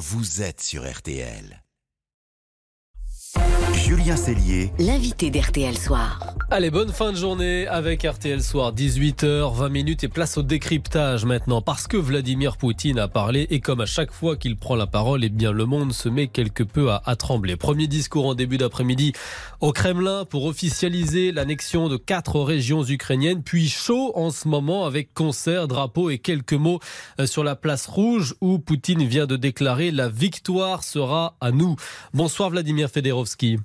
vous êtes sur RTL. Julien Cellier, l'invité d'RTL Soir. Allez, bonne fin de journée avec RTL Soir, 18h, 20 minutes et place au décryptage maintenant. Parce que Vladimir Poutine a parlé et comme à chaque fois qu'il prend la parole, eh bien le monde se met quelque peu à, à trembler. Premier discours en début d'après-midi au Kremlin pour officialiser l'annexion de quatre régions ukrainiennes, puis chaud en ce moment avec concert, drapeau et quelques mots euh, sur la place rouge où Poutine vient de déclarer la victoire sera à nous. Bonsoir Vladimir Federovski.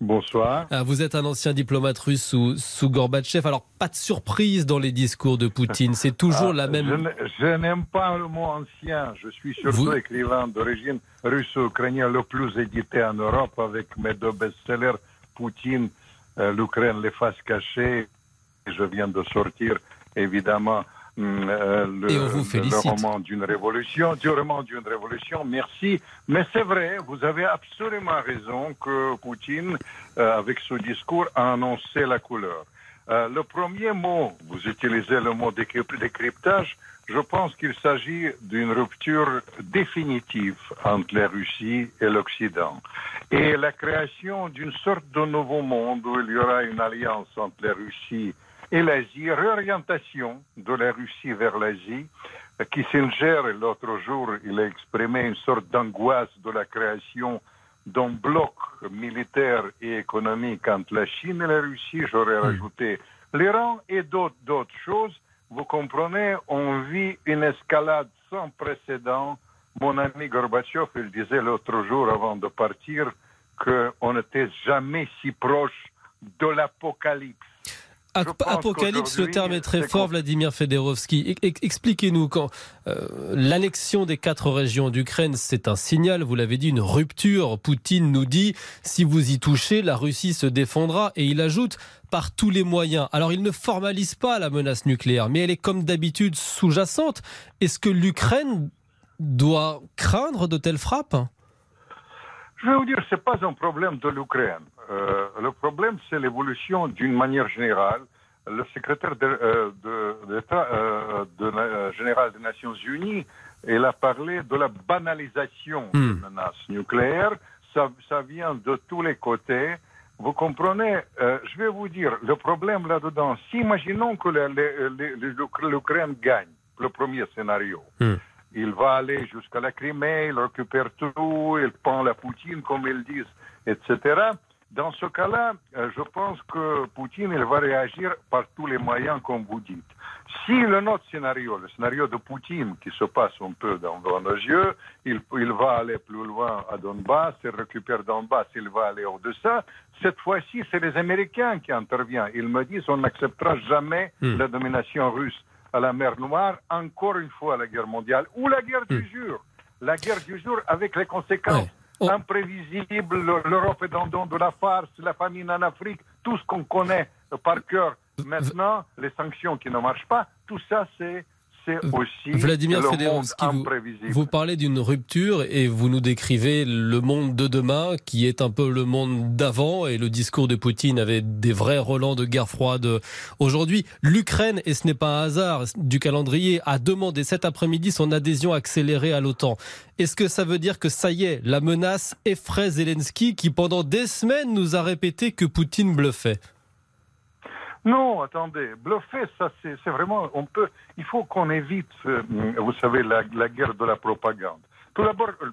Bonsoir. Ah, vous êtes un ancien diplomate russe sous, sous Gorbatchev. Alors, pas de surprise dans les discours de Poutine. C'est toujours Ah, la même. Je n'aime pas le mot ancien. Je suis surtout Vous- écrivain d'origine russo-ukrainien le plus édité en Europe avec mes deux best-sellers Poutine, euh, l'Ukraine, les faces cachées. Et je viens de sortir, évidemment, euh, le, Et on vous le- félicite. le roman d'une révolution, du roman d'une révolution. Merci. Mais c'est vrai, vous avez absolument raison que Poutine, euh, avec ce discours, a annoncé la couleur. Euh, le premier mot, vous utilisez le mot décryp- décryptage, je pense qu'il s'agit d'une rupture définitive entre la Russie et l'Occident. Et la création d'une sorte de nouveau monde où il y aura une alliance entre la Russie et l'Asie, réorientation de la Russie vers l'Asie. Euh, Kissinger, l'autre jour, il a exprimé une sorte d'angoisse de la création d'un bloc militaire et économique entre la Chine et la Russie, j'aurais rajouté l'Iran et d'autres d'autres choses. Vous comprenez, on vit une escalade sans précédent. Mon ami Gorbatchev, il disait l'autre jour avant de partir qu'on n'était jamais si proche de l'apocalypse. Apocalypse, le terme est très fort, Vladimir Federovski. Expliquez-nous quand euh, l'annexion des quatre régions d'Ukraine, c'est un signal, vous l'avez dit, une rupture. Poutine nous dit, si vous y touchez, la Russie se défendra. Et il ajoute, par tous les moyens. Alors il ne formalise pas la menace nucléaire, mais elle est comme d'habitude sous-jacente. Est-ce que l'Ukraine doit craindre de telles frappes? Je vais vous dire, c'est pas un problème de l'Ukraine. Euh, le problème, c'est l'évolution d'une manière générale. Le secrétaire de, euh, de- d'État euh, de la- euh, général des Nations Unies, il a parlé de la banalisation Hmm. des menaces nucléaires. Ça, ça vient de tous les côtés. Vous comprenez euh, Je vais vous dire, le problème là-dedans, si imaginons que l'Ukraine gagne, le premier scénario, Hmm. il va aller jusqu'à la Crimée, il récupère tout, il prend la Poutine, comme ils disent, etc. Dans ce cas-là, euh, je pense que Poutine il va réagir par tous les moyens, comme vous dites. Si le notre scénario, le scénario de Poutine, qui se passe un peu dans, dans nos yeux, il, il va aller plus loin à Donbass, il récupère Donbass, il va aller au-delà. Cette fois-ci, c'est les Américains qui interviennent. Ils me disent on n'acceptera jamais Hmm. la domination russe à la mer Noire, encore une fois la guerre mondiale, ou la guerre du jour. La guerre du jour avec les conséquences Ouais. Oh. imprévisibles, le- l'Europe est dans le don de la farce, la famine en Afrique, tout ce qu'on connaît par cœur. Maintenant, les sanctions qui ne marchent pas, tout ça, c'est c'est aussi Vladimir le monde vous parlez d'une rupture et vous nous décrivez le monde de demain qui est un peu le monde d'avant et le discours de Poutine avait des vrais relents de guerre froide. Aujourd'hui, l'Ukraine, et ce n'est pas un hasard du calendrier, a demandé cet après-midi son adhésion accélérée à l'OTAN. Est-ce que ça veut dire que ça y est, la menace effraie Zelensky qui pendant des semaines nous a répété que Poutine bluffait? Non, attendez, bluffer, ça c'est vraiment, on peut, il faut qu'on évite, euh, vous savez, la, guerre de la propagande. Tout d'abord, euh,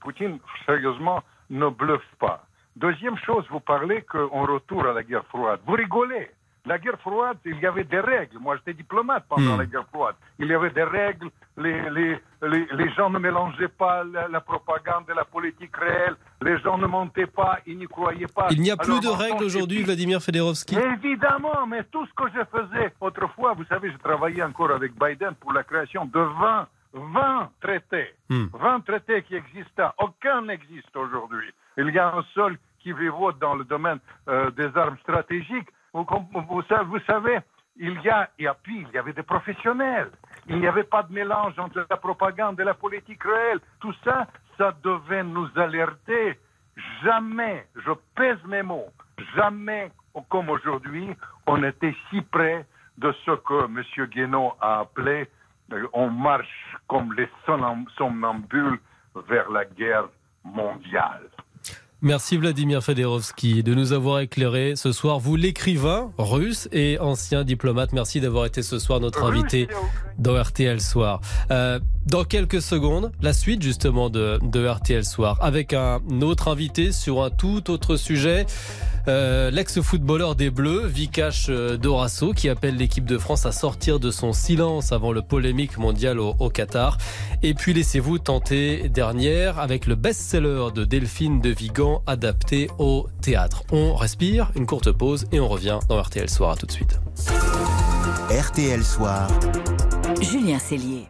Poutine, sérieusement, ne bluffe pas. Deuxième chose, vous parlez qu'on retourne à la guerre froide. Vous rigolez. La guerre froide, il y avait des règles. Moi, j'étais diplomate pendant Hmm. la guerre froide. Il y avait des règles. Les, les, les, les gens ne mélangeaient pas la, la propagande et la politique réelle. Les gens ne mentaient pas, ils n'y croyaient pas. Il n'y a plus Alors, de règles aujourd'hui. Vladimir Federovski Évidemment, mais tout ce que je faisais autrefois, vous savez, je travaillais encore avec Biden pour la création de 20, 20 traités. Hmm. 20 traités qui existaient. Aucun n'existe aujourd'hui. Il y a un seul qui vaut dans le domaine euh, des armes stratégiques. Vous, vous savez, vous savez, il y a, et puis, il y avait des professionnels. Il n'y avait pas de mélange entre la propagande et la politique réelle. Tout ça, ça devait nous alerter. Jamais, je pèse mes mots, jamais, comme aujourd'hui, on était si près de ce que M. Guénaud a appelé euh, on marche comme les somnam- somnambules vers la guerre mondiale. Merci Vladimir Federovski de nous avoir éclairé ce soir. Vous, l'écrivain russe et ancien diplomate, merci d'avoir été ce soir notre invité dans RTL Soir. Euh, dans quelques secondes, la suite justement de, de RTL Soir avec un autre invité sur un tout autre sujet. Euh, L'ex-footballeur des Bleus, Vikash euh, Dorasso, qui appelle l'équipe de France à sortir de son silence avant le polémique mondial au, au Qatar. Et puis laissez-vous tenter dernière avec le best-seller de Delphine de Vigan adapté au théâtre. On respire, une courte pause et on revient dans RTL Soir. À tout de suite. RTL Soir. Julien Cellier.